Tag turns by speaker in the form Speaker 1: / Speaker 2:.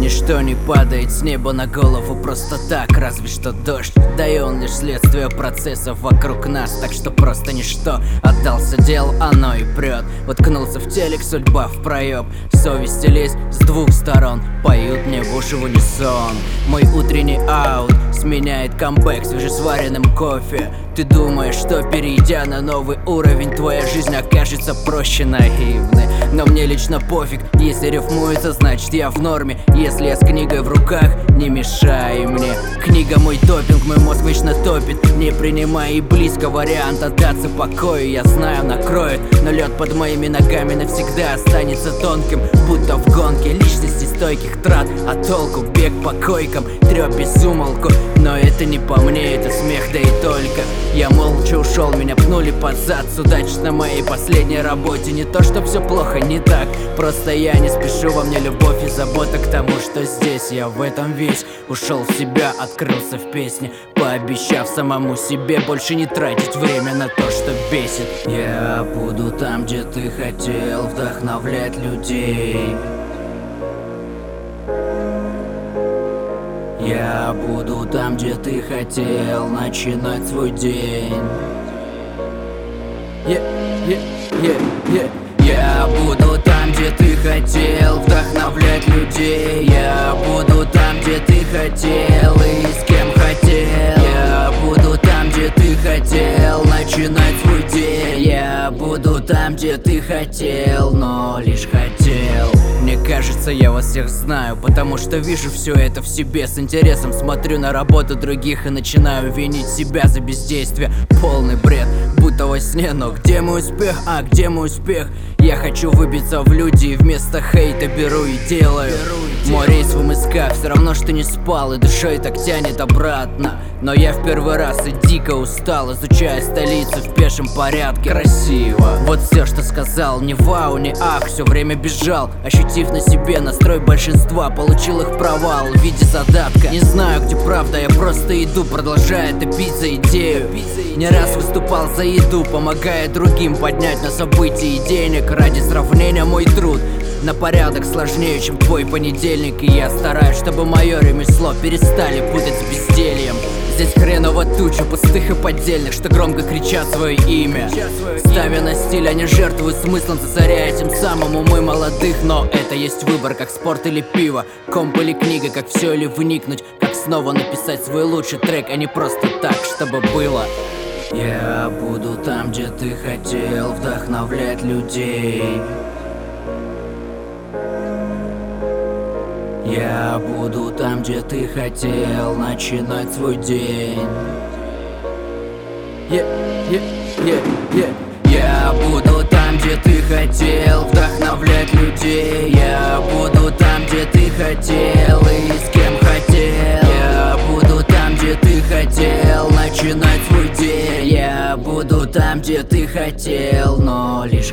Speaker 1: Ничто не падает с неба на голову просто так Разве что дождь, да и он лишь следствие процессов вокруг нас Так что просто ничто. Отдался дел, оно и прет Уткнулся в телек, судьба в проеб Совести лезть с двух сторон Поют мне в уши в унисон. Мой утренний аут сменяет камбэк свежесваренным кофе. Ты думаешь, что перейдя на новый уровень Твоя жизнь окажется проще наивной. Но мне лично пофиг, если рифмуется, значит я в норме. Если я с книгой в руках, не мешай мне. Книга мой допинг, мой мозг вечно топит. Не принимай и близко вариант отдаться покою Я знаю, накроет, но лед под моими ногами навсегда останется тонким Будто в гонке. Личности стойких трат А толку бег по койкам, трёп без умолку Но это не по мне, это смех, да и только. Я молча ушел, меня пнули под зад. С удач на моей последней работе. Не то, что все плохо, не так. Просто я не спешу, во мне любовь и забота К тому, что здесь. Я в этом весь. Ушел в себя, открылся в песне. Пообещав самому себе больше не тратить время на то, что бесит. Я буду там, где ты хотел Вдохновлять людей Я буду там, где ты хотел начинать свой день. Yeah, yeah, yeah, yeah. Я буду там, где ты хотел вдохновлять людей. Я буду там, где ты хотел и с кем хотел. Я буду там, где ты хотел начинать свой день. Я буду там, где ты хотел, но лишь хотел. Кажется, я вас всех знаю Потому что вижу все это в себе С интересом смотрю на работу других И начинаю винить себя за бездействие Полный бред, будто во сне Но где мой успех? А где мой успех? Я хочу выбиться в люди И вместо хейта беру и делаю рейс в МСК Все равно, что не спал И душой так тянет обратно. Но я в первый раз и дико устал Изучая столицу в пешем порядке. Красиво. Вот все, что сказал Не вау, не ах Все время бежал Ощутив на себе настрой большинства Получил их провал в виде задатка. Не знаю, где правда, я просто иду Продолжая топить за идею. Не раз выступал за еду Помогая другим поднять на события и денег. Ради сравнения мой труд на порядок сложнее, чем твой понедельник. И я стараюсь, чтобы мое ремесло перестали путать с бездельем. Здесь хреново туча пустых и поддельных, что громко кричат свое имя. Ставя на стиль, они жертвуют смыслом, засоряя тем самым умы молодых. Но это есть выбор, как спорт или пиво, комп или книга, как все или вникнуть. Как снова написать свой лучший трек, а не просто так, чтобы было. Я буду там, где ты хотел вдохновлять людей Я буду там, где ты хотел начинать свой день. Yeah, yeah, yeah, yeah. Я буду там, где ты хотел вдохновлять людей. Я буду там, где ты хотел и с кем хотел. Я буду там, где ты хотел начинать свой день. Я буду там, где ты хотел, но лишь.